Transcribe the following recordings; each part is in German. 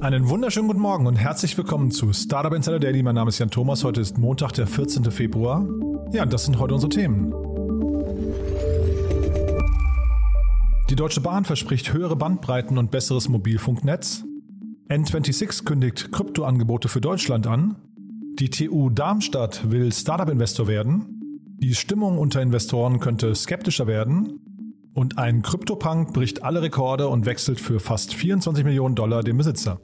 Einen wunderschönen guten Morgen und herzlich willkommen zu Startup Insider Daily. Mein Name ist Jan Thomas. Heute ist Montag, der 14. Februar. Ja, und das sind heute unsere Themen. Die Deutsche Bahn verspricht höhere Bandbreiten und besseres Mobilfunknetz. N26 kündigt Kryptoangebote für Deutschland an. Die TU Darmstadt will Startup-Investor werden. Die Stimmung unter Investoren könnte skeptischer werden. Und ein Kryptopunk bricht alle Rekorde und wechselt für fast 24 Millionen Dollar den Besitzer.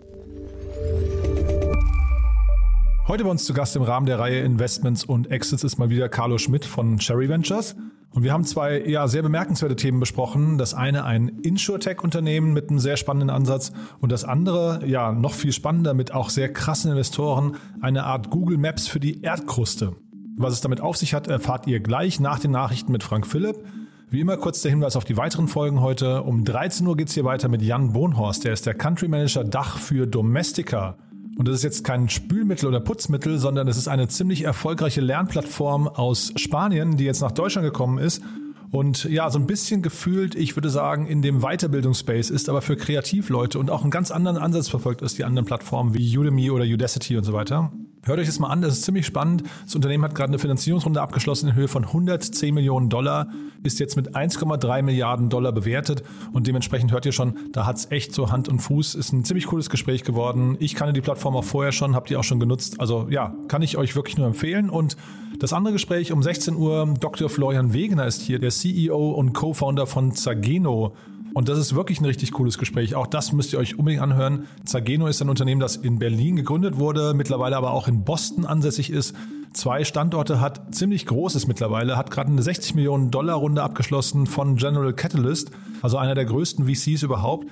Heute bei uns zu Gast im Rahmen der Reihe Investments und Exits ist mal wieder Carlo Schmidt von Cherry Ventures. Und wir haben zwei ja, sehr bemerkenswerte Themen besprochen. Das eine ein Insurtech-Unternehmen mit einem sehr spannenden Ansatz und das andere, ja, noch viel spannender mit auch sehr krassen Investoren, eine Art Google Maps für die Erdkruste. Was es damit auf sich hat, erfahrt ihr gleich nach den Nachrichten mit Frank Philipp. Wie immer kurz der Hinweis auf die weiteren Folgen heute. Um 13 Uhr geht es hier weiter mit Jan Bohnhorst. Der ist der Country Manager Dach für Domestika. Und das ist jetzt kein Spülmittel oder Putzmittel, sondern es ist eine ziemlich erfolgreiche Lernplattform aus Spanien, die jetzt nach Deutschland gekommen ist. Und ja, so ein bisschen gefühlt, ich würde sagen, in dem Weiterbildungsspace ist, aber für Kreativleute und auch einen ganz anderen Ansatz verfolgt als die anderen Plattformen wie Udemy oder Udacity und so weiter. Hört euch das mal an, das ist ziemlich spannend. Das Unternehmen hat gerade eine Finanzierungsrunde abgeschlossen in Höhe von 110 Millionen Dollar, ist jetzt mit 1,3 Milliarden Dollar bewertet und dementsprechend hört ihr schon, da hat es echt so Hand und Fuß. Ist ein ziemlich cooles Gespräch geworden. Ich kannte die Plattform auch vorher schon, habt ihr auch schon genutzt. Also ja, kann ich euch wirklich nur empfehlen. Und das andere Gespräch um 16 Uhr, Dr. Florian Wegener ist hier, der CEO und Co-Founder von Zageno. Und das ist wirklich ein richtig cooles Gespräch. Auch das müsst ihr euch unbedingt anhören. Zageno ist ein Unternehmen, das in Berlin gegründet wurde, mittlerweile aber auch in Boston ansässig ist. Zwei Standorte hat, ziemlich großes mittlerweile, hat gerade eine 60 Millionen Dollar Runde abgeschlossen von General Catalyst, also einer der größten VCs überhaupt.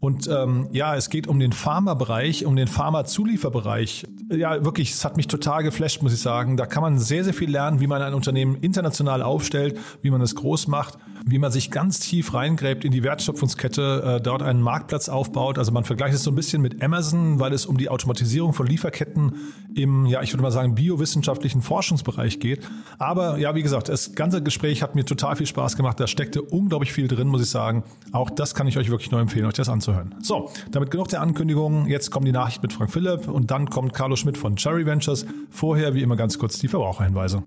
Und ähm, ja, es geht um den Pharma-Bereich, um den Pharma-Zulieferbereich. Ja, wirklich, es hat mich total geflasht, muss ich sagen. Da kann man sehr, sehr viel lernen, wie man ein Unternehmen international aufstellt, wie man es groß macht wie man sich ganz tief reingräbt in die Wertschöpfungskette, äh, dort einen Marktplatz aufbaut. Also man vergleicht es so ein bisschen mit Amazon, weil es um die Automatisierung von Lieferketten im, ja, ich würde mal sagen, biowissenschaftlichen Forschungsbereich geht. Aber ja, wie gesagt, das ganze Gespräch hat mir total viel Spaß gemacht. Da steckte unglaublich viel drin, muss ich sagen. Auch das kann ich euch wirklich nur empfehlen, euch das anzuhören. So, damit genug der Ankündigungen. Jetzt kommt die Nachricht mit Frank Philipp und dann kommt Carlo Schmidt von Cherry Ventures. Vorher, wie immer, ganz kurz die Verbraucherhinweise.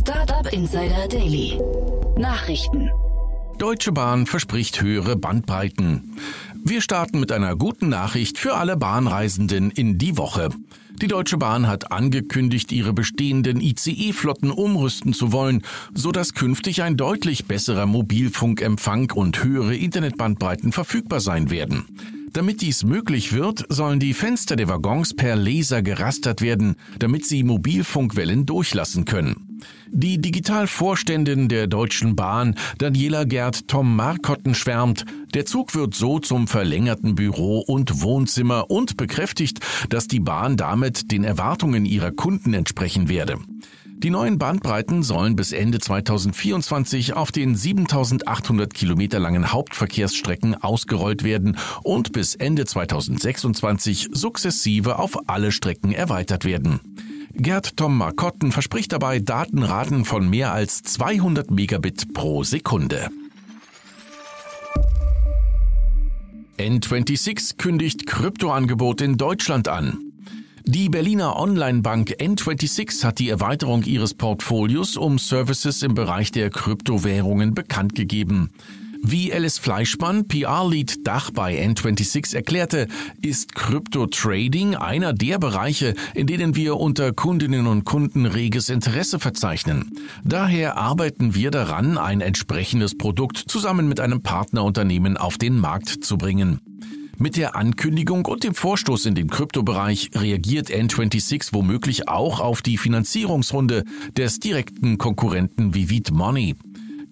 Startup Insider Daily. Nachrichten. Deutsche Bahn verspricht höhere Bandbreiten. Wir starten mit einer guten Nachricht für alle Bahnreisenden in die Woche. Die Deutsche Bahn hat angekündigt, ihre bestehenden ICE-Flotten umrüsten zu wollen, so dass künftig ein deutlich besserer Mobilfunkempfang und höhere Internetbandbreiten verfügbar sein werden. Damit dies möglich wird, sollen die Fenster der Waggons per Laser gerastert werden, damit sie Mobilfunkwellen durchlassen können. Die Digitalvorständin der Deutschen Bahn, Daniela Gerd Tom Markotten, schwärmt, der Zug wird so zum verlängerten Büro und Wohnzimmer und bekräftigt, dass die Bahn damit den Erwartungen ihrer Kunden entsprechen werde. Die neuen Bandbreiten sollen bis Ende 2024 auf den 7800 Kilometer langen Hauptverkehrsstrecken ausgerollt werden und bis Ende 2026 sukzessive auf alle Strecken erweitert werden. Gerd Tom Markotten verspricht dabei Datenraten von mehr als 200 Megabit pro Sekunde. N26 kündigt Kryptoangebot in Deutschland an. Die Berliner Online-Bank N26 hat die Erweiterung ihres Portfolios um Services im Bereich der Kryptowährungen bekannt gegeben. Wie Alice Fleischmann, PR-Lead Dach bei N26 erklärte, ist Krypto-Trading einer der Bereiche, in denen wir unter Kundinnen und Kunden reges Interesse verzeichnen. Daher arbeiten wir daran, ein entsprechendes Produkt zusammen mit einem Partnerunternehmen auf den Markt zu bringen. Mit der Ankündigung und dem Vorstoß in den Kryptobereich reagiert N26 womöglich auch auf die Finanzierungsrunde des direkten Konkurrenten Vivid Money.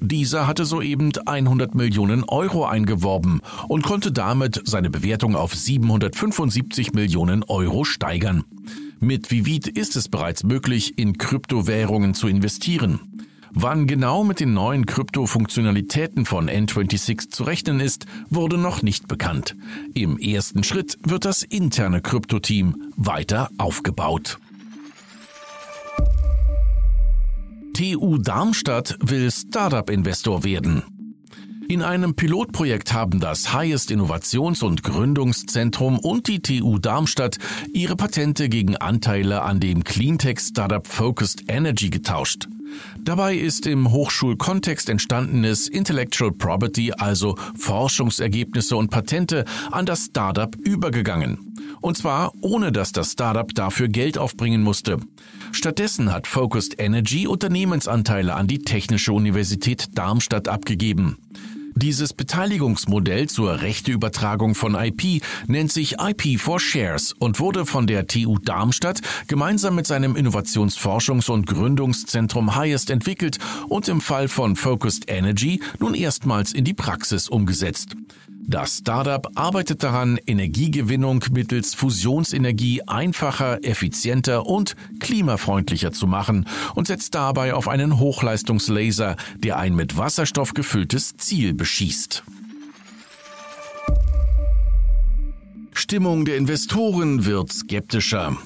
Dieser hatte soeben 100 Millionen Euro eingeworben und konnte damit seine Bewertung auf 775 Millionen Euro steigern. Mit Vivid ist es bereits möglich, in Kryptowährungen zu investieren. Wann genau mit den neuen Krypto-Funktionalitäten von N26 zu rechnen ist, wurde noch nicht bekannt. Im ersten Schritt wird das interne Krypto-Team weiter aufgebaut. TU Darmstadt will Startup-Investor werden. In einem Pilotprojekt haben das Highest Innovations- und Gründungszentrum und die TU Darmstadt ihre Patente gegen Anteile an dem Cleantech-Startup Focused Energy getauscht. Dabei ist im Hochschulkontext entstandenes Intellectual Property, also Forschungsergebnisse und Patente, an das Startup übergegangen. Und zwar ohne dass das Startup dafür Geld aufbringen musste. Stattdessen hat Focused Energy Unternehmensanteile an die Technische Universität Darmstadt abgegeben. Dieses Beteiligungsmodell zur Rechteübertragung von IP nennt sich IP for Shares und wurde von der TU Darmstadt gemeinsam mit seinem Innovationsforschungs- und Gründungszentrum Highest entwickelt und im Fall von Focused Energy nun erstmals in die Praxis umgesetzt. Das Startup arbeitet daran, Energiegewinnung mittels Fusionsenergie einfacher, effizienter und klimafreundlicher zu machen und setzt dabei auf einen Hochleistungslaser, der ein mit Wasserstoff gefülltes Ziel beschießt. Stimmung der Investoren wird skeptischer.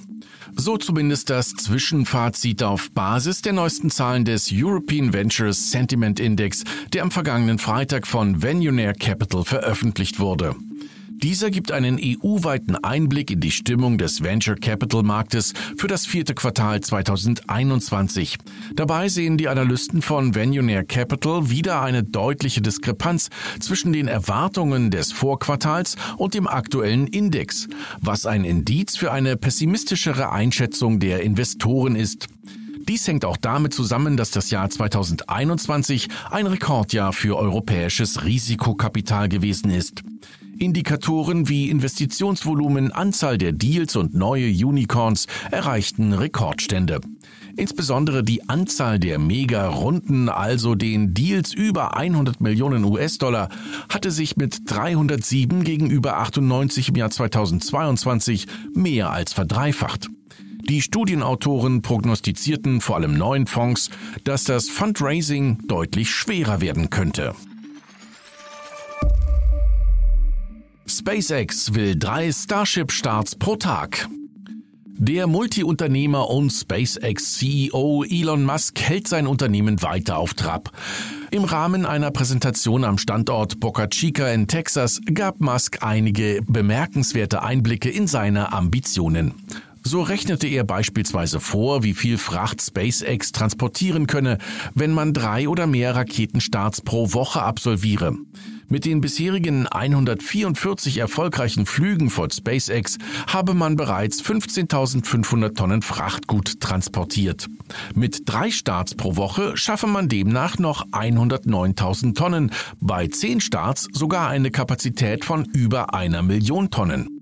So zumindest das Zwischenfazit auf Basis der neuesten Zahlen des European Ventures Sentiment Index, der am vergangenen Freitag von Venunaire Capital veröffentlicht wurde. Dieser gibt einen EU-weiten Einblick in die Stimmung des Venture Capital Marktes für das vierte Quartal 2021. Dabei sehen die Analysten von Venunaire Capital wieder eine deutliche Diskrepanz zwischen den Erwartungen des Vorquartals und dem aktuellen Index, was ein Indiz für eine pessimistischere Einschätzung der Investoren ist. Dies hängt auch damit zusammen, dass das Jahr 2021 ein Rekordjahr für europäisches Risikokapital gewesen ist. Indikatoren wie Investitionsvolumen, Anzahl der Deals und neue Unicorns erreichten Rekordstände. Insbesondere die Anzahl der Mega-Runden, also den Deals über 100 Millionen US-Dollar, hatte sich mit 307 gegenüber 98 im Jahr 2022 mehr als verdreifacht. Die Studienautoren prognostizierten vor allem neuen Fonds, dass das Fundraising deutlich schwerer werden könnte. SpaceX will drei Starship-Starts pro Tag. Der Multiunternehmer und SpaceX-CEO Elon Musk hält sein Unternehmen weiter auf Trab. Im Rahmen einer Präsentation am Standort Boca Chica in Texas gab Musk einige bemerkenswerte Einblicke in seine Ambitionen. So rechnete er beispielsweise vor, wie viel Fracht SpaceX transportieren könne, wenn man drei oder mehr Raketenstarts pro Woche absolviere. Mit den bisherigen 144 erfolgreichen Flügen von SpaceX habe man bereits 15.500 Tonnen Frachtgut transportiert. Mit drei Starts pro Woche schaffe man demnach noch 109.000 Tonnen, bei zehn Starts sogar eine Kapazität von über einer Million Tonnen.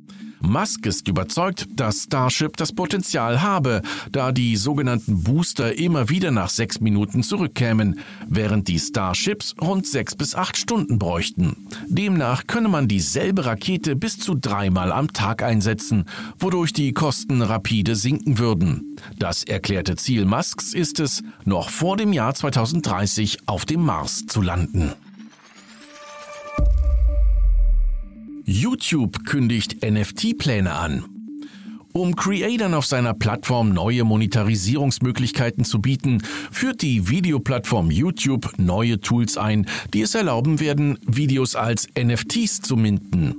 Musk ist überzeugt, dass Starship das Potenzial habe, da die sogenannten Booster immer wieder nach sechs Minuten zurückkämen, während die Starships rund sechs bis acht Stunden bräuchten. Demnach könne man dieselbe Rakete bis zu dreimal am Tag einsetzen, wodurch die Kosten rapide sinken würden. Das erklärte Ziel Musks ist es, noch vor dem Jahr 2030 auf dem Mars zu landen. YouTube kündigt NFT-Pläne an. Um Creatern auf seiner Plattform neue Monetarisierungsmöglichkeiten zu bieten, führt die Videoplattform YouTube neue Tools ein, die es erlauben werden, Videos als NFTs zu minden.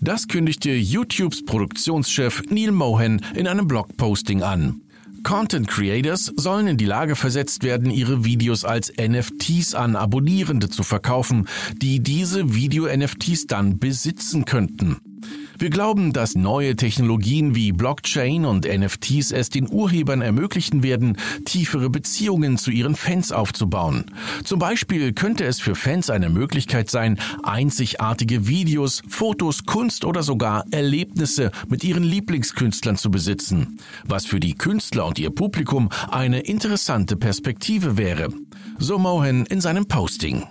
Das kündigte YouTubes Produktionschef Neil Mohan in einem Blogposting an. Content Creators sollen in die Lage versetzt werden, ihre Videos als NFTs an Abonnierende zu verkaufen, die diese Video-NFTs dann besitzen könnten. Wir glauben, dass neue Technologien wie Blockchain und NFTs es den Urhebern ermöglichen werden, tiefere Beziehungen zu ihren Fans aufzubauen. Zum Beispiel könnte es für Fans eine Möglichkeit sein, einzigartige Videos, Fotos, Kunst oder sogar Erlebnisse mit ihren Lieblingskünstlern zu besitzen, was für die Künstler und ihr Publikum eine interessante Perspektive wäre. So Mohan in seinem Posting.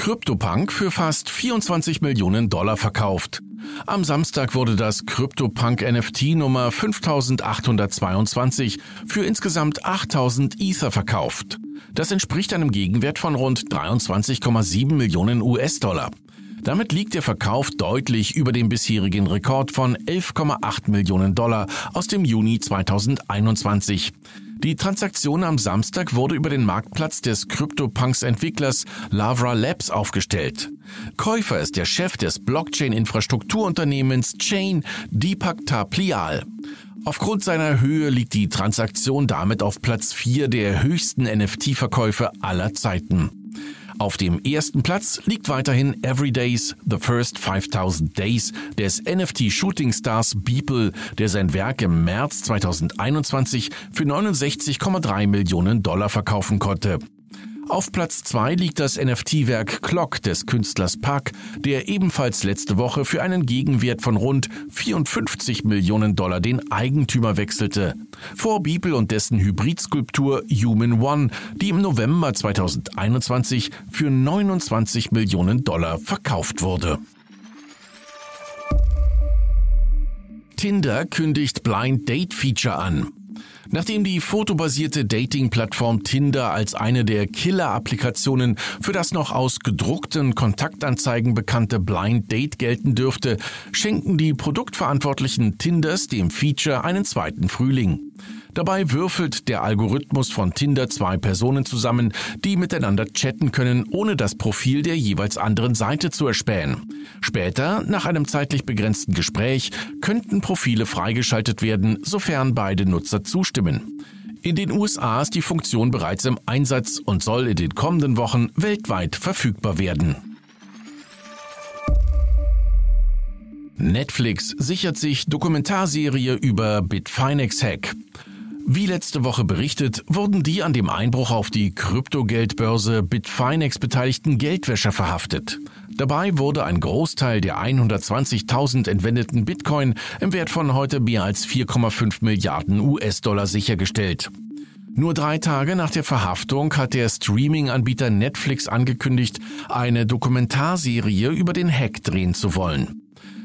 CryptoPunk für fast 24 Millionen Dollar verkauft. Am Samstag wurde das CryptoPunk NFT Nummer 5822 für insgesamt 8000 Ether verkauft. Das entspricht einem Gegenwert von rund 23,7 Millionen US-Dollar. Damit liegt der Verkauf deutlich über dem bisherigen Rekord von 11,8 Millionen Dollar aus dem Juni 2021. Die Transaktion am Samstag wurde über den Marktplatz des CryptoPunks-Entwicklers Lavra Labs aufgestellt. Käufer ist der Chef des Blockchain-Infrastrukturunternehmens Chain, Deepak Taplial. Aufgrund seiner Höhe liegt die Transaktion damit auf Platz 4 der höchsten NFT-Verkäufe aller Zeiten. Auf dem ersten Platz liegt weiterhin Everydays The First 5000 Days des NFT-Shooting-Stars Beeple, der sein Werk im März 2021 für 69,3 Millionen Dollar verkaufen konnte. Auf Platz 2 liegt das NFT-Werk Clock des Künstlers Park, der ebenfalls letzte Woche für einen Gegenwert von rund 54 Millionen Dollar den Eigentümer wechselte. Vor Bibel und dessen Hybridskulptur Human One, die im November 2021 für 29 Millionen Dollar verkauft wurde. Tinder kündigt Blind Date Feature an. Nachdem die fotobasierte Dating-Plattform Tinder als eine der Killer-Applikationen für das noch aus gedruckten Kontaktanzeigen bekannte Blind Date gelten dürfte, schenken die Produktverantwortlichen Tinders dem Feature einen zweiten Frühling. Dabei würfelt der Algorithmus von Tinder zwei Personen zusammen, die miteinander chatten können, ohne das Profil der jeweils anderen Seite zu erspähen. Später, nach einem zeitlich begrenzten Gespräch, könnten Profile freigeschaltet werden, sofern beide Nutzer zustimmen. In den USA ist die Funktion bereits im Einsatz und soll in den kommenden Wochen weltweit verfügbar werden. Netflix sichert sich Dokumentarserie über Bitfinex-Hack. Wie letzte Woche berichtet, wurden die an dem Einbruch auf die Kryptogeldbörse Bitfinex beteiligten Geldwäscher verhaftet. Dabei wurde ein Großteil der 120.000 entwendeten Bitcoin im Wert von heute mehr als 4,5 Milliarden US-Dollar sichergestellt. Nur drei Tage nach der Verhaftung hat der Streaming-Anbieter Netflix angekündigt, eine Dokumentarserie über den Hack drehen zu wollen.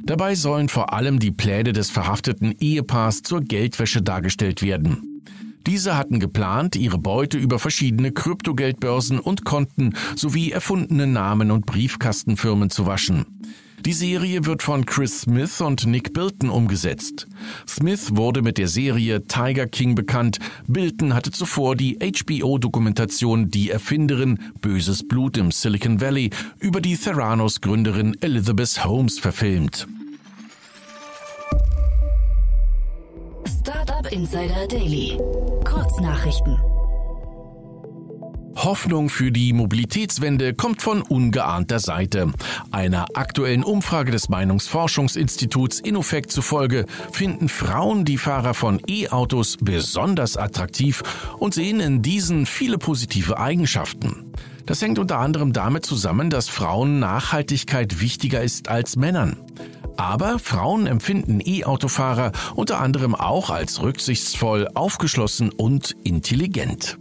Dabei sollen vor allem die Pläne des verhafteten Ehepaars zur Geldwäsche dargestellt werden. Diese hatten geplant, ihre Beute über verschiedene Kryptogeldbörsen und Konten sowie erfundene Namen und Briefkastenfirmen zu waschen. Die Serie wird von Chris Smith und Nick Bilton umgesetzt. Smith wurde mit der Serie Tiger King bekannt. Bilton hatte zuvor die HBO-Dokumentation Die Erfinderin Böses Blut im Silicon Valley über die Theranos-Gründerin Elizabeth Holmes verfilmt. Startup Insider Daily. Kurznachrichten. Hoffnung für die Mobilitätswende kommt von ungeahnter Seite. Einer aktuellen Umfrage des Meinungsforschungsinstituts Innofect zufolge finden Frauen die Fahrer von E-Autos besonders attraktiv und sehen in diesen viele positive Eigenschaften. Das hängt unter anderem damit zusammen, dass Frauen Nachhaltigkeit wichtiger ist als Männern. Aber Frauen empfinden E-Autofahrer unter anderem auch als rücksichtsvoll, aufgeschlossen und intelligent.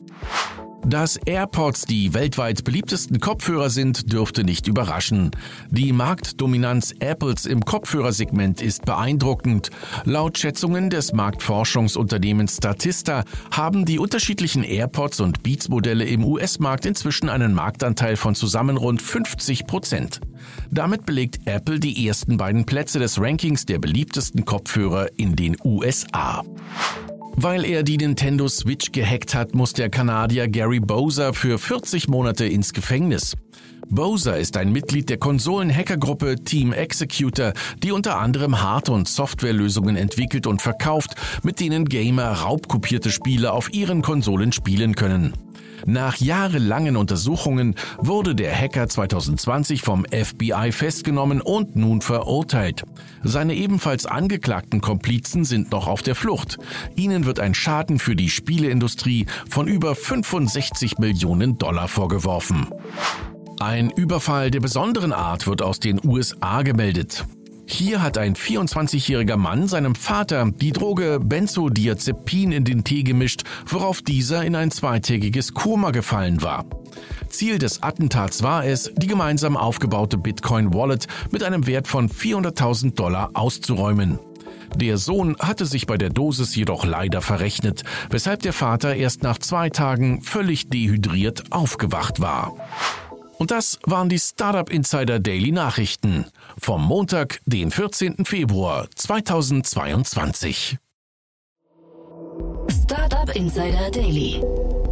Dass AirPods die weltweit beliebtesten Kopfhörer sind, dürfte nicht überraschen. Die Marktdominanz Apples im Kopfhörersegment ist beeindruckend. Laut Schätzungen des Marktforschungsunternehmens Statista haben die unterschiedlichen AirPods und Beats-Modelle im US-Markt inzwischen einen Marktanteil von zusammen rund 50 Prozent. Damit belegt Apple die ersten beiden Plätze des Rankings der beliebtesten Kopfhörer in den USA. Weil er die Nintendo Switch gehackt hat, muss der Kanadier Gary Bowser für 40 Monate ins Gefängnis. Bowser ist ein Mitglied der Konsolen-Hackergruppe Team Executor, die unter anderem Hard- und Softwarelösungen entwickelt und verkauft, mit denen Gamer raubkopierte Spiele auf ihren Konsolen spielen können. Nach jahrelangen Untersuchungen wurde der Hacker 2020 vom FBI festgenommen und nun verurteilt. Seine ebenfalls angeklagten Komplizen sind noch auf der Flucht. Ihnen wird ein Schaden für die Spieleindustrie von über 65 Millionen Dollar vorgeworfen. Ein Überfall der besonderen Art wird aus den USA gemeldet. Hier hat ein 24-jähriger Mann seinem Vater die Droge Benzodiazepin in den Tee gemischt, worauf dieser in ein zweitägiges Koma gefallen war. Ziel des Attentats war es, die gemeinsam aufgebaute Bitcoin-Wallet mit einem Wert von 400.000 Dollar auszuräumen. Der Sohn hatte sich bei der Dosis jedoch leider verrechnet, weshalb der Vater erst nach zwei Tagen völlig dehydriert aufgewacht war. Und das waren die Startup Insider Daily Nachrichten vom Montag, den 14. Februar 2022. Startup Insider Daily.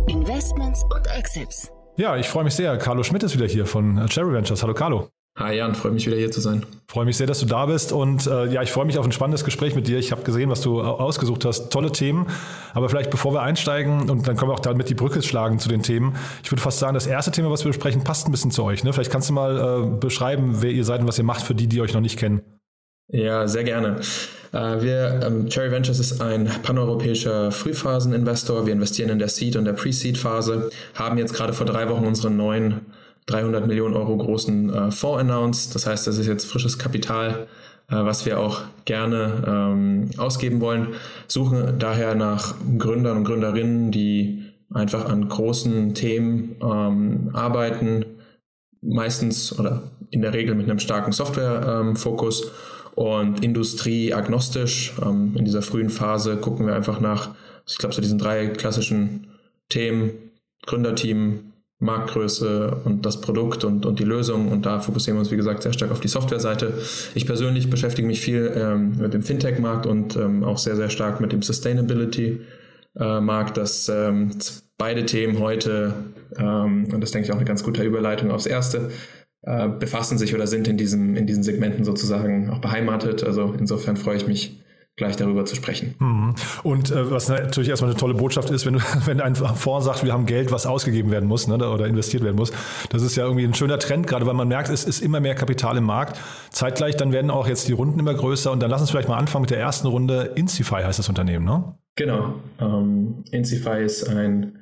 Investments und Exits. Ja, ich freue mich sehr. Carlo Schmidt ist wieder hier von Cherry Ventures. Hallo Carlo. Hi Jan, freue mich wieder hier zu sein. Freue mich sehr, dass du da bist und äh, ja, ich freue mich auf ein spannendes Gespräch mit dir. Ich habe gesehen, was du ausgesucht hast. Tolle Themen. Aber vielleicht bevor wir einsteigen und dann können wir auch damit die Brücke schlagen zu den Themen. Ich würde fast sagen, das erste Thema, was wir besprechen, passt ein bisschen zu euch. Ne? Vielleicht kannst du mal äh, beschreiben, wer ihr seid und was ihr macht für die, die euch noch nicht kennen. Ja, sehr gerne. Äh, wir, ähm, Cherry Ventures ist ein paneuropäischer Frühphaseninvestor. Wir investieren in der Seed- und der Pre-Seed-Phase, haben jetzt gerade vor drei Wochen unseren neuen 300 Millionen Euro großen äh, Fonds announced. Das heißt, das ist jetzt frisches Kapital, äh, was wir auch gerne ähm, ausgeben wollen. Suchen daher nach Gründern und Gründerinnen, die einfach an großen Themen ähm, arbeiten, meistens oder in der Regel mit einem starken Software-Fokus ähm, und industrieagnostisch. Ähm, in dieser frühen Phase gucken wir einfach nach, ich glaube, so diesen drei klassischen Themen, Gründerteam, Marktgröße und das Produkt und, und die Lösung. Und da fokussieren wir uns, wie gesagt, sehr stark auf die Softwareseite. Ich persönlich beschäftige mich viel ähm, mit dem Fintech-Markt und ähm, auch sehr, sehr stark mit dem Sustainability-Markt. dass ähm, beide Themen heute, ähm, und das denke ich auch eine ganz gute Überleitung aufs erste, äh, befassen sich oder sind in, diesem, in diesen Segmenten sozusagen auch beheimatet. Also insofern freue ich mich gleich darüber zu sprechen. Mhm. Und äh, was natürlich erstmal eine tolle Botschaft ist, wenn, du, wenn ein Fonds sagt, wir haben Geld, was ausgegeben werden muss ne, oder investiert werden muss, das ist ja irgendwie ein schöner Trend, gerade weil man merkt, es ist immer mehr Kapital im Markt. Zeitgleich, dann werden auch jetzt die Runden immer größer und dann lass uns vielleicht mal anfangen mit der ersten Runde. Incify heißt das Unternehmen, ne? Genau. Ähm, Incify ist ein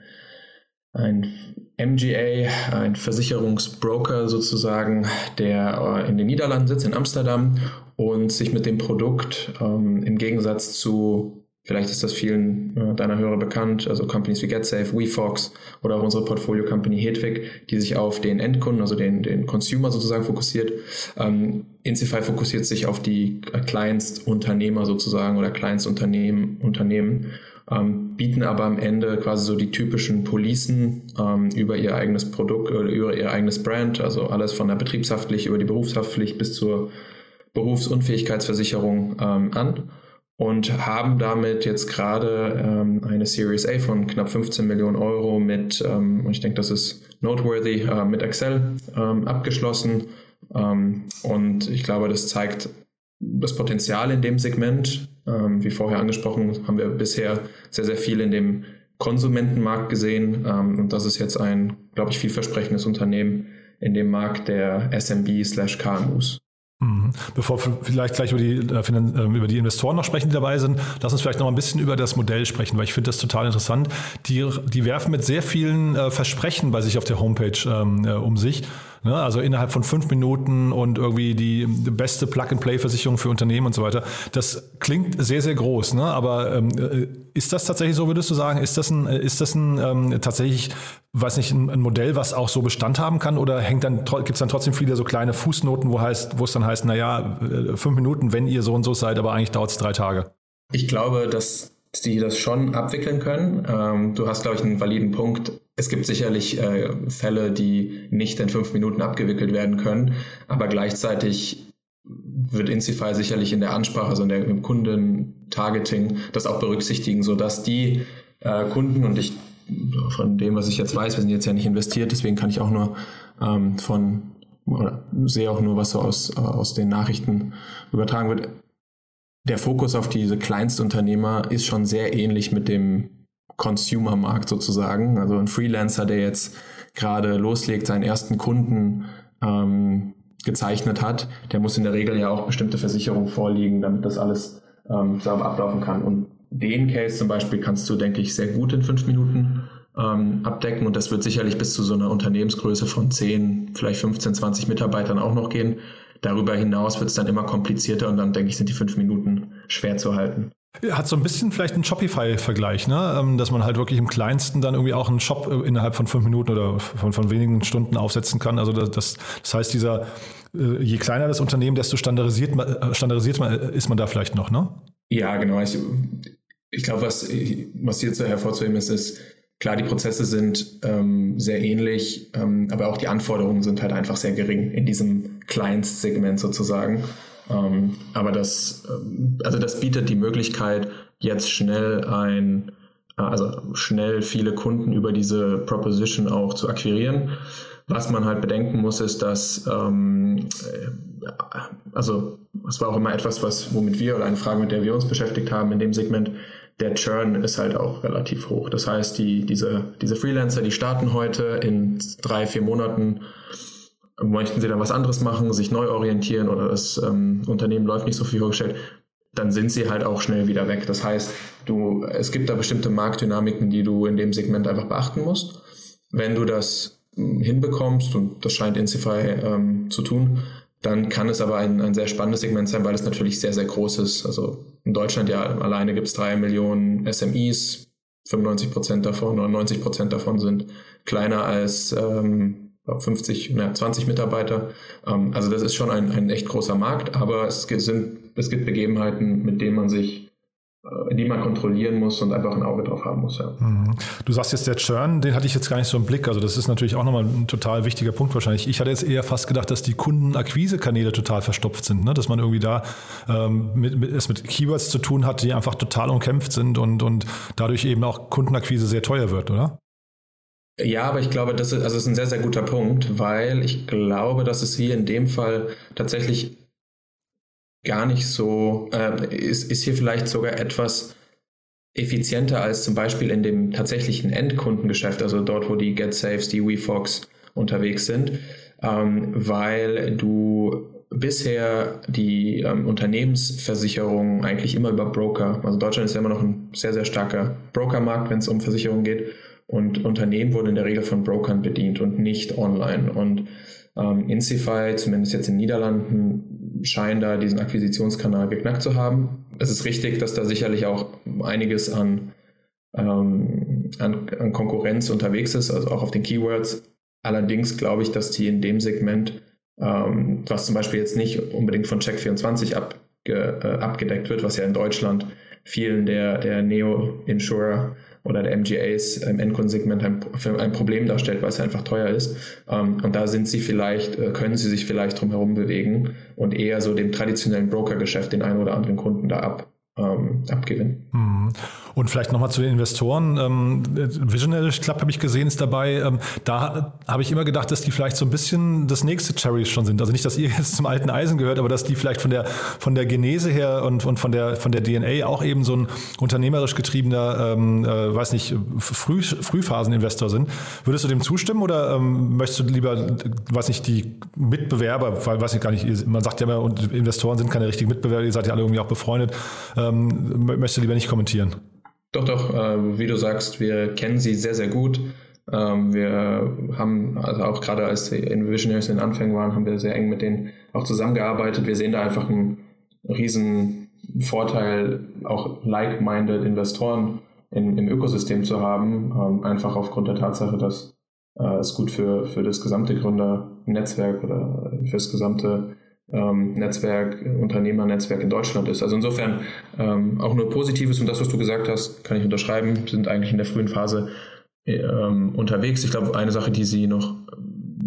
ein MGA, ein Versicherungsbroker sozusagen, der äh, in den Niederlanden sitzt, in Amsterdam und sich mit dem Produkt ähm, im Gegensatz zu, vielleicht ist das vielen äh, deiner Hörer bekannt, also Companies wie GetSafe, WeFox oder auch unsere Portfolio-Company Hedwig, die sich auf den Endkunden, also den, den Consumer sozusagen fokussiert. Ähm, Incify fokussiert sich auf die Kleinstunternehmer sozusagen oder Kleinstunternehmen Unternehmen, ähm, bieten aber am Ende quasi so die typischen Policen ähm, über ihr eigenes Produkt oder über ihr eigenes Brand, also alles von der Betriebshaftpflicht über die Berufshaftpflicht bis zur Berufsunfähigkeitsversicherung ähm, an und haben damit jetzt gerade ähm, eine Series A von knapp 15 Millionen Euro mit, ähm, und ich denke, das ist noteworthy, äh, mit Excel ähm, abgeschlossen. Und ich glaube, das zeigt das Potenzial in dem Segment. Ähm, wie vorher angesprochen, haben wir bisher sehr, sehr viel in dem Konsumentenmarkt gesehen. Ähm, und das ist jetzt ein, glaube ich, vielversprechendes Unternehmen in dem Markt der SMB/KMUs. Mhm. Bevor wir vielleicht gleich über die, äh, ähm, über die Investoren noch sprechen, die dabei sind, lass uns vielleicht noch ein bisschen über das Modell sprechen, weil ich finde das total interessant. Die, die werfen mit sehr vielen äh, Versprechen bei sich auf der Homepage ähm, äh, um sich. Ne? Also innerhalb von fünf Minuten und irgendwie die beste Plug-and-Play-Versicherung für Unternehmen und so weiter. Das klingt sehr, sehr groß. Ne? Aber ähm, äh, ist das tatsächlich so, würdest du sagen? Ist das ein, ist das ein ähm, tatsächlich, weiß nicht, ein, ein, Modell, was auch so Bestand haben kann? Oder dann, gibt es dann trotzdem viele so kleine Fußnoten, wo heißt, wo es dann heißt, naja, äh, fünf Minuten, wenn ihr so und so seid, aber eigentlich dauert es drei Tage? Ich glaube, dass die das schon abwickeln können. Ähm, du hast, glaube ich, einen validen Punkt. Es gibt sicherlich äh, Fälle, die nicht in fünf Minuten abgewickelt werden können, aber gleichzeitig wird Incify sicherlich in der Ansprache, also in der, im Kundentargeting, das auch berücksichtigen, sodass die äh, Kunden und ich von dem, was ich jetzt weiß, wir sind jetzt ja nicht investiert, deswegen kann ich auch nur ähm, von oder sehe auch nur, was so aus, aus den Nachrichten übertragen wird. Der Fokus auf diese Kleinstunternehmer ist schon sehr ähnlich mit dem Consumer-Markt sozusagen. Also ein Freelancer, der jetzt gerade loslegt, seinen ersten Kunden ähm, gezeichnet hat, der muss in der Regel ja auch bestimmte Versicherungen vorliegen, damit das alles ähm, sauber ablaufen kann. Und den Case zum Beispiel kannst du, denke ich, sehr gut in fünf Minuten ähm, abdecken und das wird sicherlich bis zu so einer Unternehmensgröße von 10, vielleicht 15, 20 Mitarbeitern auch noch gehen. Darüber hinaus wird es dann immer komplizierter und dann denke ich, sind die fünf Minuten schwer zu halten. Hat so ein bisschen vielleicht einen Shopify-Vergleich, ne? Ähm, dass man halt wirklich im kleinsten dann irgendwie auch einen Shop äh, innerhalb von fünf Minuten oder von, von wenigen Stunden aufsetzen kann. Also das, das heißt, dieser, äh, je kleiner das Unternehmen, desto standardisiert, äh, standardisiert ist man da vielleicht noch, ne? Ja, genau. Ich, ich glaube, was, was hier zu hervorzuheben ist, ist, klar, die Prozesse sind ähm, sehr ähnlich, ähm, aber auch die Anforderungen sind halt einfach sehr gering in diesem Clients-Segment sozusagen. Ähm, aber das, ähm, also das bietet die Möglichkeit, jetzt schnell ein, äh, also schnell viele Kunden über diese Proposition auch zu akquirieren. Was man halt bedenken muss, ist, dass, ähm, äh, also das war auch immer etwas, was, womit wir oder eine Frage, mit der wir uns beschäftigt haben in dem Segment, der Churn ist halt auch relativ hoch. Das heißt, die, diese, diese Freelancer, die starten heute in drei, vier Monaten möchten sie dann was anderes machen, sich neu orientieren oder das ähm, Unternehmen läuft nicht so viel vorgestellt, dann sind sie halt auch schnell wieder weg. Das heißt, du, es gibt da bestimmte Marktdynamiken, die du in dem Segment einfach beachten musst. Wenn du das hm, hinbekommst, und das scheint Insify ähm, zu tun, dann kann es aber ein, ein sehr spannendes Segment sein, weil es natürlich sehr, sehr groß ist. Also in Deutschland ja alleine gibt es drei Millionen SMEs, 95 Prozent davon oder 90 Prozent davon sind kleiner als ähm, 50, na, 20 Mitarbeiter. Ähm, also das ist schon ein, ein echt großer Markt, aber es sind, es gibt Begebenheiten, mit denen man sich die man kontrollieren muss und einfach ein Auge drauf haben muss. Ja. Mhm. Du sagst jetzt der Churn, den hatte ich jetzt gar nicht so im Blick. Also das ist natürlich auch nochmal ein total wichtiger Punkt wahrscheinlich. Ich hatte jetzt eher fast gedacht, dass die Kundenakquisekanäle total verstopft sind, ne? dass man irgendwie da ähm, mit, mit, es mit Keywords zu tun hat, die einfach total umkämpft sind und, und dadurch eben auch Kundenakquise sehr teuer wird, oder? Ja, aber ich glaube, das ist, also das ist ein sehr, sehr guter Punkt, weil ich glaube, dass es hier in dem Fall tatsächlich gar nicht so, äh, ist, ist hier vielleicht sogar etwas effizienter als zum Beispiel in dem tatsächlichen Endkundengeschäft, also dort, wo die GetSaves, die WeFox unterwegs sind, ähm, weil du bisher die ähm, Unternehmensversicherung eigentlich immer über Broker, also Deutschland ist ja immer noch ein sehr, sehr starker Brokermarkt, wenn es um Versicherungen geht und Unternehmen wurden in der Regel von Brokern bedient und nicht online. Und ähm, Insify, zumindest jetzt in den Niederlanden, scheint da diesen Akquisitionskanal geknackt zu haben. Es ist richtig, dass da sicherlich auch einiges an, ähm, an, an Konkurrenz unterwegs ist, also auch auf den Keywords. Allerdings glaube ich, dass die in dem Segment, ähm, was zum Beispiel jetzt nicht unbedingt von Check24 abge, äh, abgedeckt wird, was ja in Deutschland vielen der, der Neo-Insurer oder der MGAs im Endkundensegment ein, ein Problem darstellt, weil es einfach teuer ist. Ähm, und da sind sie vielleicht, äh, können sie sich vielleicht drum herum bewegen und eher so dem traditionellen Brokergeschäft den einen oder anderen Kunden da ab, ähm, abgewinnen. Mhm. Und vielleicht nochmal zu den Investoren. Ähm, Visionary Club habe ich gesehen, ist dabei. Ähm, da habe ich immer gedacht, dass die vielleicht so ein bisschen das nächste Cherry schon sind. Also nicht, dass ihr jetzt zum alten Eisen gehört, aber dass die vielleicht von der, von der Genese her und, und von, der, von der DNA auch eben so ein unternehmerisch getriebener, ähm, äh, weiß nicht, Früh, Frühphaseninvestor sind. Würdest du dem zustimmen oder ähm, möchtest du lieber, weiß nicht, die Mitbewerber, weil, weiß ich gar nicht, man sagt ja immer, Investoren sind keine richtigen Mitbewerber, ihr seid ja alle irgendwie auch befreundet, ähm, möchtest du lieber nicht kommentieren? Doch, doch, äh, wie du sagst, wir kennen sie sehr, sehr gut. Ähm, wir haben, also auch gerade als die Visionaries in den Anfängen waren, haben wir sehr eng mit denen auch zusammengearbeitet. Wir sehen da einfach einen riesen Vorteil, auch like-minded Investoren in, im Ökosystem zu haben, ähm, einfach aufgrund der Tatsache, dass äh, es gut für, für das gesamte Gründernetzwerk oder für das gesamte ähm, Netzwerk, Unternehmernetzwerk in Deutschland ist. Also insofern ähm, auch nur Positives und das, was du gesagt hast, kann ich unterschreiben, sind eigentlich in der frühen Phase ähm, unterwegs. Ich glaube, eine Sache, die sie noch,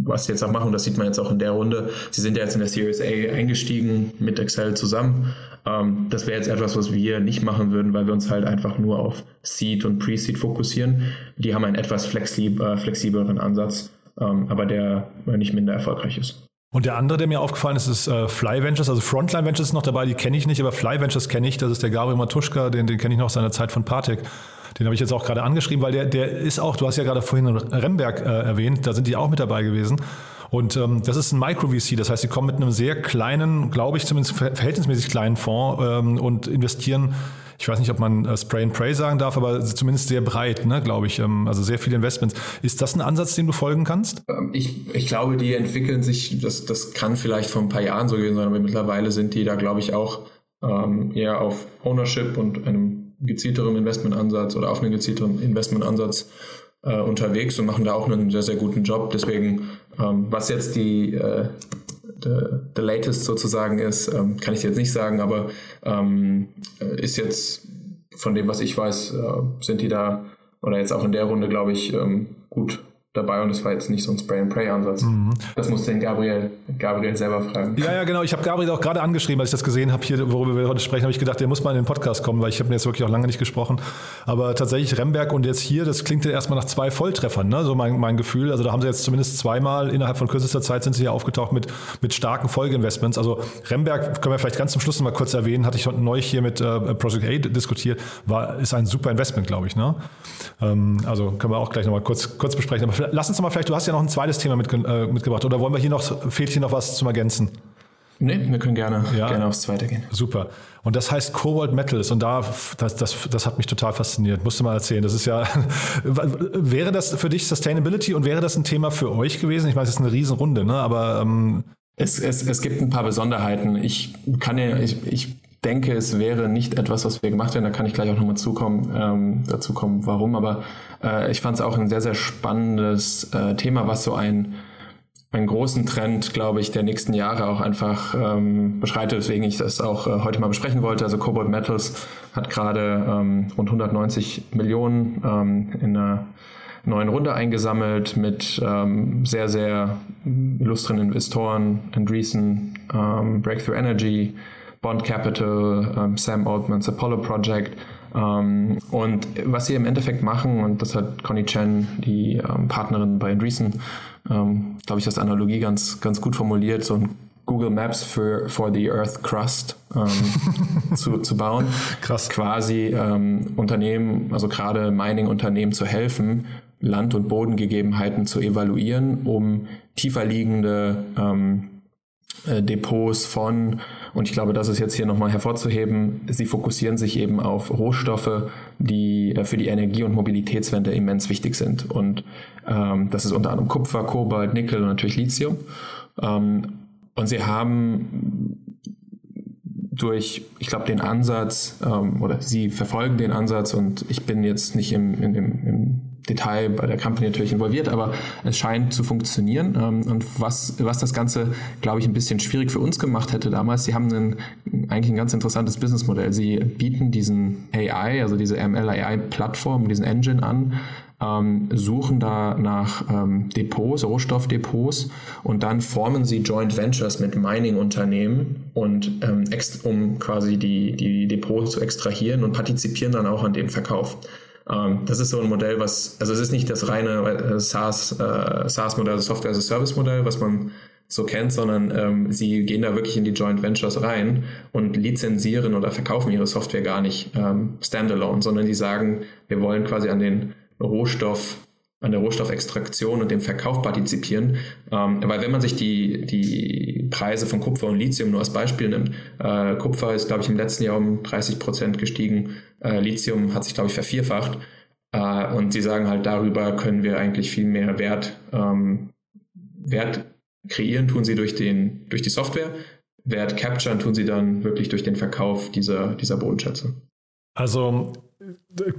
was sie jetzt auch machen, das sieht man jetzt auch in der Runde, sie sind ja jetzt in der Series A eingestiegen mit Excel zusammen. Ähm, das wäre jetzt etwas, was wir nicht machen würden, weil wir uns halt einfach nur auf Seed und Pre-Seed fokussieren. Die haben einen etwas flexib äh, flexibleren Ansatz, ähm, aber der nicht minder erfolgreich ist. Und der andere, der mir aufgefallen ist, ist äh, Fly Ventures. Also Frontline Ventures ist noch dabei, die kenne ich nicht, aber Fly Ventures kenne ich. Das ist der Gabriel Matuschka, den, den kenne ich noch aus seiner Zeit von Partec. Den habe ich jetzt auch gerade angeschrieben, weil der, der ist auch, du hast ja gerade vorhin Remberg äh, erwähnt, da sind die auch mit dabei gewesen. Und ähm, das ist ein Micro-VC, das heißt, sie kommen mit einem sehr kleinen, glaube ich zumindest verhältnismäßig kleinen Fonds ähm, und investieren ich weiß nicht, ob man äh, Spray and Pray sagen darf, aber zumindest sehr breit, ne, glaube ich. Ähm, also sehr viele Investments. Ist das ein Ansatz, dem du folgen kannst? Ähm, ich, ich glaube, die entwickeln sich, das, das kann vielleicht vor ein paar Jahren so gewesen sein, aber mittlerweile sind die da, glaube ich, auch ähm, eher auf Ownership und einem gezielteren Investmentansatz oder auf einen gezielteren Investmentansatz äh, unterwegs und machen da auch einen sehr, sehr guten Job. Deswegen, ähm, was jetzt die äh, the, latest sozusagen ist, ähm, kann ich jetzt nicht sagen, aber ähm, ist jetzt von dem, was ich weiß, äh, sind die da oder jetzt auch in der Runde, glaube ich, ähm, gut dabei und es war jetzt nicht so ein Spray-and-Pray-Ansatz. Mhm. Das muss den Gabriel, Gabriel selber fragen. Ja, ja, genau. Ich habe Gabriel auch gerade angeschrieben, als ich das gesehen habe, hier, worüber wir heute sprechen, habe ich gedacht, der muss mal in den Podcast kommen, weil ich habe mir jetzt wirklich auch lange nicht gesprochen. Aber tatsächlich Remberg und jetzt hier, das klingt ja erstmal nach zwei Volltreffern, ne? so mein, mein Gefühl. Also da haben sie jetzt zumindest zweimal innerhalb von kürzester Zeit sind sie hier aufgetaucht mit, mit starken Folgeinvestments. Also Remberg können wir vielleicht ganz zum Schluss noch mal kurz erwähnen, hatte ich heute neu hier mit äh, Project A diskutiert, war, ist ein super Investment, glaube ich. Ne? Ähm, also können wir auch gleich noch mal kurz, kurz besprechen. Aber lass uns noch mal vielleicht, du hast ja noch ein zweites Thema mitge äh, mitgebracht. Oder wollen wir hier noch, hier noch was zum Ergänzen? Nee, wir können gerne, ja, gerne aufs zweite gehen. Super. Und das heißt Cobalt Metals und da, das, das, das hat mich total fasziniert. Musst du mal erzählen. Das ist ja, wäre das für dich Sustainability und wäre das ein Thema für euch gewesen? Ich meine, es ist eine Riesenrunde, ne? aber... Ähm es, es, es gibt ein paar Besonderheiten. Ich kann ja, ich, ich denke, es wäre nicht etwas, was wir gemacht hätten. Da kann ich gleich auch nochmal zukommen, ähm, dazu kommen, warum. Aber äh, ich fand es auch ein sehr, sehr spannendes äh, Thema, was so ein einen großen Trend, glaube ich, der nächsten Jahre auch einfach ähm, beschreitet, weswegen ich das auch äh, heute mal besprechen wollte. Also Cobalt Metals hat gerade ähm, rund 190 Millionen ähm, in einer neuen Runde eingesammelt mit ähm, sehr, sehr illustren Investoren, Andreessen, ähm, Breakthrough Energy, Bond Capital, ähm, Sam Altman's Apollo Project. Ähm, und was sie im Endeffekt machen, und das hat Connie Chen, die ähm, Partnerin bei Andreessen, ähm, glaube ich, das Analogie ganz, ganz gut formuliert, so ein Google Maps für for the Earth Crust ähm, zu, zu bauen. Krass. Quasi ähm, Unternehmen, also gerade Mining-Unternehmen zu helfen, Land- und Bodengegebenheiten zu evaluieren, um tiefer liegende ähm, äh, Depots von, und ich glaube, das ist jetzt hier nochmal hervorzuheben, sie fokussieren sich eben auf Rohstoffe, die äh, für die Energie- und Mobilitätswende immens wichtig sind. Und ähm, das ist unter anderem Kupfer, Kobalt, Nickel und natürlich Lithium. Ähm, und sie haben durch, ich glaube, den Ansatz, ähm, oder sie verfolgen den Ansatz und ich bin jetzt nicht im, in dem, im Detail bei der Company natürlich involviert, aber es scheint zu funktionieren. Ähm, und was, was das Ganze, glaube ich, ein bisschen schwierig für uns gemacht hätte damals, sie haben einen, eigentlich ein ganz interessantes Businessmodell. Sie bieten diesen AI, also diese ML-AI-Plattform, diesen Engine an, ähm, suchen da nach ähm, Depots, Rohstoffdepots und dann formen sie Joint Ventures mit Mining-Unternehmen und ähm, um quasi die, die Depots zu extrahieren und partizipieren dann auch an dem Verkauf. Ähm, das ist so ein Modell, was, also es ist nicht das reine äh, SaaS, äh, SaaS-Modell, also Software as a Service-Modell, was man so kennt, sondern ähm, sie gehen da wirklich in die Joint Ventures rein und lizenzieren oder verkaufen ihre Software gar nicht ähm, standalone, sondern die sagen, wir wollen quasi an den Rohstoff an der Rohstoffextraktion und dem Verkauf partizipieren. Ähm, weil wenn man sich die, die Preise von Kupfer und Lithium nur als Beispiel nimmt, äh, Kupfer ist, glaube ich, im letzten Jahr um 30 Prozent gestiegen, äh, Lithium hat sich, glaube ich, vervierfacht. Äh, und sie sagen halt, darüber können wir eigentlich viel mehr Wert, ähm, Wert kreieren, tun sie durch, den, durch die Software. Wert capturen tun sie dann wirklich durch den Verkauf dieser, dieser Bodenschätze. Also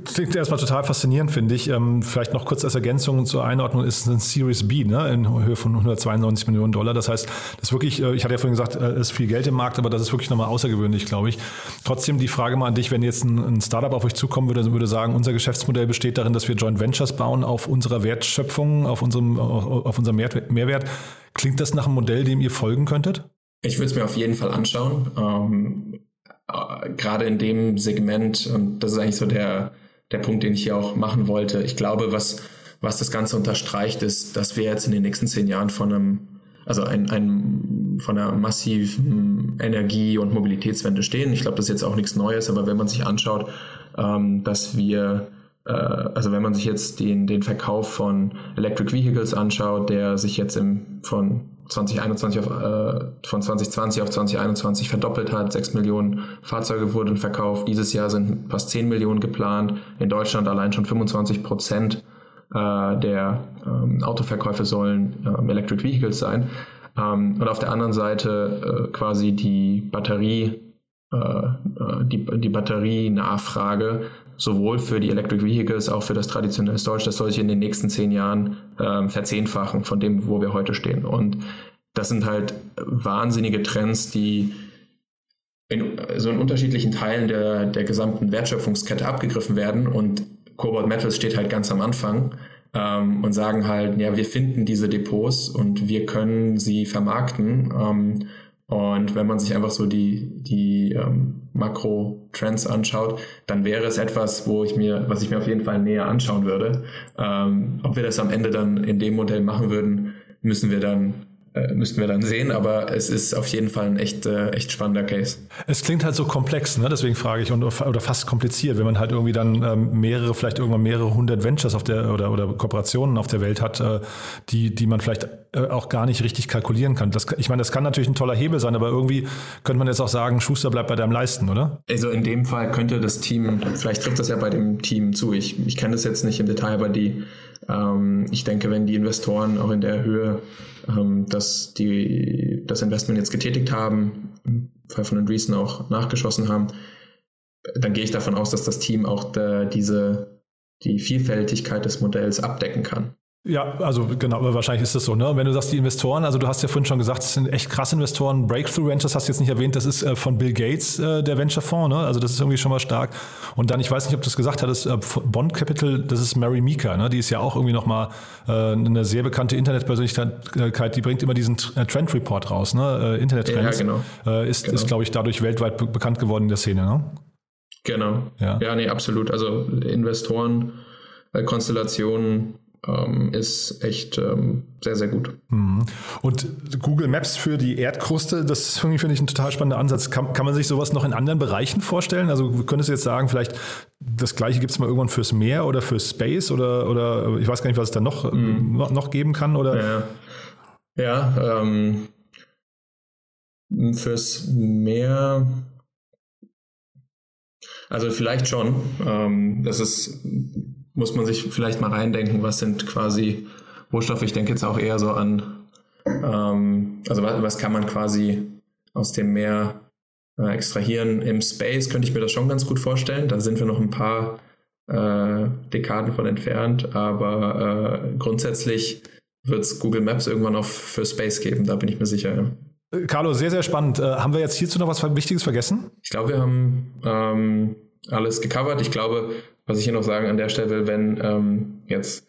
Klingt erstmal total faszinierend, finde ich. Ähm, vielleicht noch kurz als Ergänzung zur Einordnung ist ein Series B ne, in Höhe von 192 Millionen Dollar. Das heißt, das ist wirklich, äh, ich hatte ja vorhin gesagt, es äh, ist viel Geld im Markt, aber das ist wirklich nochmal außergewöhnlich, glaube ich. Trotzdem die Frage mal an dich, wenn jetzt ein, Startup auf euch zukommen würde, würde sagen, unser Geschäftsmodell besteht darin, dass wir Joint Ventures bauen auf unserer Wertschöpfung, auf unserem, auf unserem Mehrwert. Klingt das nach einem Modell, dem ihr folgen könntet? Ich würde es mir auf jeden Fall anschauen. Ähm äh, gerade in dem Segment, und das ist eigentlich so der, der Punkt, den ich hier auch machen wollte. Ich glaube, was, was das Ganze unterstreicht, ist, dass wir jetzt in den nächsten zehn Jahren von einem, also ein, ein, von einer massiven Energie- und Mobilitätswende stehen. Ich glaube, das ist jetzt auch nichts Neues, aber wenn man sich anschaut, ähm, dass wir äh, also wenn man sich jetzt den, den Verkauf von Electric Vehicles anschaut, der sich jetzt im, von 2021 auf, äh, von 2020 auf 2021 verdoppelt hat. Sechs Millionen Fahrzeuge wurden verkauft. Dieses Jahr sind fast 10 Millionen geplant. In Deutschland allein schon 25 Prozent äh, der ähm, Autoverkäufe sollen ähm, Electric Vehicles sein. Ähm, und auf der anderen Seite äh, quasi die Batterie, äh, äh, die, die Batterienachfrage sowohl für die Electric Vehicles, auch für das traditionelle Storage, das soll sich in den nächsten zehn Jahren ähm, verzehnfachen von dem, wo wir heute stehen. Und das sind halt wahnsinnige Trends, die in so in unterschiedlichen Teilen der, der gesamten Wertschöpfungskette abgegriffen werden und Cobalt Metals steht halt ganz am Anfang ähm, und sagen halt, ja, wir finden diese Depots und wir können sie vermarkten. Ähm, und wenn man sich einfach so die, die ähm, Makro-Trends anschaut, dann wäre es etwas, wo ich mir, was ich mir auf jeden Fall näher anschauen würde. Ähm, ob wir das am Ende dann in dem Modell machen würden, müssen wir dann müssten wir dann sehen, aber es ist auf jeden Fall ein echt, äh, echt spannender Case. Es klingt halt so komplex, ne? deswegen frage ich, und, oder fast kompliziert, wenn man halt irgendwie dann ähm, mehrere, vielleicht irgendwann mehrere hundert Ventures auf der oder, oder Kooperationen auf der Welt hat, äh, die, die man vielleicht äh, auch gar nicht richtig kalkulieren kann. Das, ich meine, das kann natürlich ein toller Hebel sein, aber irgendwie könnte man jetzt auch sagen, Schuster bleibt bei deinem Leisten, oder? Also in dem Fall könnte das Team, vielleicht trifft das ja bei dem Team zu. Ich, ich kenne das jetzt nicht im Detail, aber die, ähm, ich denke, wenn die Investoren auch in der Höhe ähm, dass die das Investment jetzt getätigt haben, im Fall von Andreessen auch nachgeschossen haben, dann gehe ich davon aus, dass das Team auch da diese die Vielfältigkeit des Modells abdecken kann. Ja, also genau, aber wahrscheinlich ist das so. Ne? Wenn du sagst, die Investoren, also du hast ja vorhin schon gesagt, das sind echt krasse Investoren. Breakthrough Ventures hast du jetzt nicht erwähnt, das ist äh, von Bill Gates äh, der Venture-Fonds, ne? also das ist irgendwie schon mal stark. Und dann, ich weiß nicht, ob du es gesagt hattest, äh, Bond Capital, das ist Mary Meeker, ne? die ist ja auch irgendwie nochmal äh, eine sehr bekannte Internetpersönlichkeit, die bringt immer diesen äh, Trend Report raus, ne? Äh, Internet-Trends. Ja, genau. Äh, ist, genau. ist glaube ich, dadurch weltweit be bekannt geworden in der Szene. Ne? Genau. Ja. ja, nee, absolut. Also Investoren, Konstellationen, ist echt ähm, sehr, sehr gut. Mhm. Und Google Maps für die Erdkruste, das finde ich ein total spannender Ansatz. Kann, kann man sich sowas noch in anderen Bereichen vorstellen? Also könntest du jetzt sagen, vielleicht das gleiche gibt es mal irgendwann fürs Meer oder fürs Space oder, oder ich weiß gar nicht, was es da noch, mhm. noch, noch, geben kann? Oder? Ja, ja ähm, fürs Meer also vielleicht schon. Ähm, das ist muss man sich vielleicht mal reindenken, was sind quasi Rohstoffe. Ich denke jetzt auch eher so an, ähm, also was, was, kann man quasi aus dem Meer äh, extrahieren. Im Space könnte ich mir das schon ganz gut vorstellen. Da sind wir noch ein paar äh, Dekaden von entfernt, aber äh, grundsätzlich wird es Google Maps irgendwann auch für Space geben, da bin ich mir sicher. Ja. Äh, Carlo, sehr, sehr spannend. Äh, haben wir jetzt hierzu noch was Wichtiges vergessen? Ich glaube, wir haben ähm, alles gecovert. Ich glaube, was ich hier noch sagen an der Stelle, wenn ähm, jetzt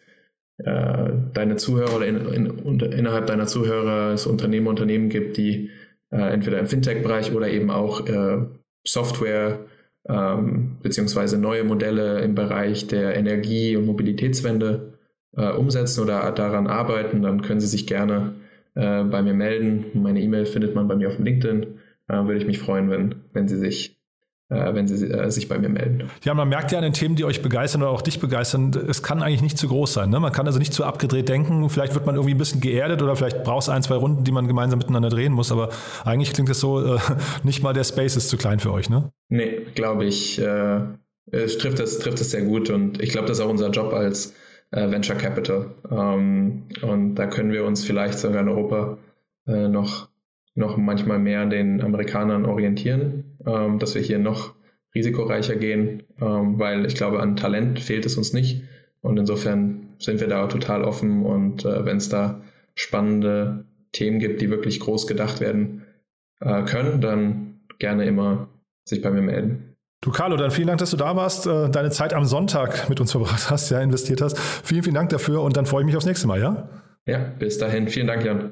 äh, deine Zuhörer oder in, in, innerhalb deiner Zuhörer es Unternehmen Unternehmen gibt, die äh, entweder im Fintech-Bereich oder eben auch äh, Software ähm, beziehungsweise neue Modelle im Bereich der Energie- und Mobilitätswende äh, umsetzen oder daran arbeiten, dann können Sie sich gerne äh, bei mir melden. Meine E-Mail findet man bei mir auf dem LinkedIn. Äh, würde ich mich freuen, wenn, wenn Sie sich wenn sie äh, sich bei mir melden. Ja, man merkt ja an den Themen, die euch begeistern oder auch dich begeistern, es kann eigentlich nicht zu groß sein. Ne? Man kann also nicht zu abgedreht denken. Vielleicht wird man irgendwie ein bisschen geerdet oder vielleicht braucht es ein, zwei Runden, die man gemeinsam miteinander drehen muss. Aber eigentlich klingt es so, äh, nicht mal der Space ist zu klein für euch, ne? Nee, glaube ich. Äh, es trifft es, trifft es sehr gut und ich glaube, das ist auch unser Job als äh, Venture Capital. Ähm, und da können wir uns vielleicht sogar in Europa äh, noch noch manchmal mehr an den Amerikanern orientieren, ähm, dass wir hier noch risikoreicher gehen, ähm, weil ich glaube, an Talent fehlt es uns nicht. Und insofern sind wir da total offen und äh, wenn es da spannende Themen gibt, die wirklich groß gedacht werden äh, können, dann gerne immer sich bei mir melden. Du Carlo, dann vielen Dank, dass du da warst, äh, deine Zeit am Sonntag mit uns verbracht hast, ja, investiert hast. Vielen, vielen Dank dafür und dann freue ich mich aufs nächste Mal, ja? Ja, bis dahin. Vielen Dank, Jan.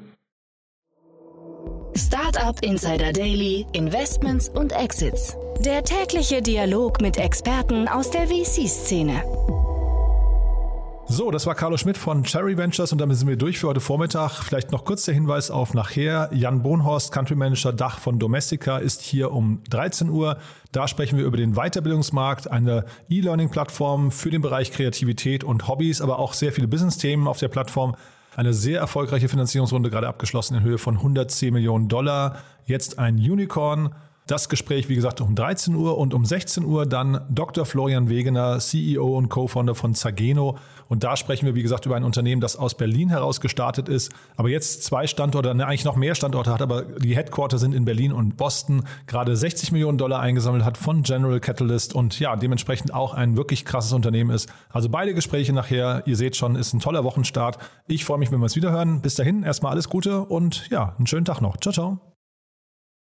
Startup Insider Daily, Investments und Exits. Der tägliche Dialog mit Experten aus der VC-Szene. So, das war Carlo Schmidt von Cherry Ventures und damit sind wir durch für heute Vormittag. Vielleicht noch kurz der Hinweis auf nachher. Jan Bohnhorst, Country Manager Dach von Domestika, ist hier um 13 Uhr. Da sprechen wir über den Weiterbildungsmarkt, eine E-Learning-Plattform für den Bereich Kreativität und Hobbys, aber auch sehr viele Business-Themen auf der Plattform. Eine sehr erfolgreiche Finanzierungsrunde gerade abgeschlossen in Höhe von 110 Millionen Dollar. Jetzt ein Unicorn. Das Gespräch, wie gesagt, um 13 Uhr und um 16 Uhr dann Dr. Florian Wegener, CEO und Co-Founder von Zageno. Und da sprechen wir, wie gesagt, über ein Unternehmen, das aus Berlin heraus gestartet ist, aber jetzt zwei Standorte, ne, eigentlich noch mehr Standorte hat, aber die Headquarter sind in Berlin und Boston, gerade 60 Millionen Dollar eingesammelt hat von General Catalyst und ja, dementsprechend auch ein wirklich krasses Unternehmen ist. Also beide Gespräche nachher, ihr seht schon, ist ein toller Wochenstart. Ich freue mich, wenn wir uns wiederhören. Bis dahin, erstmal alles Gute und ja, einen schönen Tag noch. Ciao, ciao.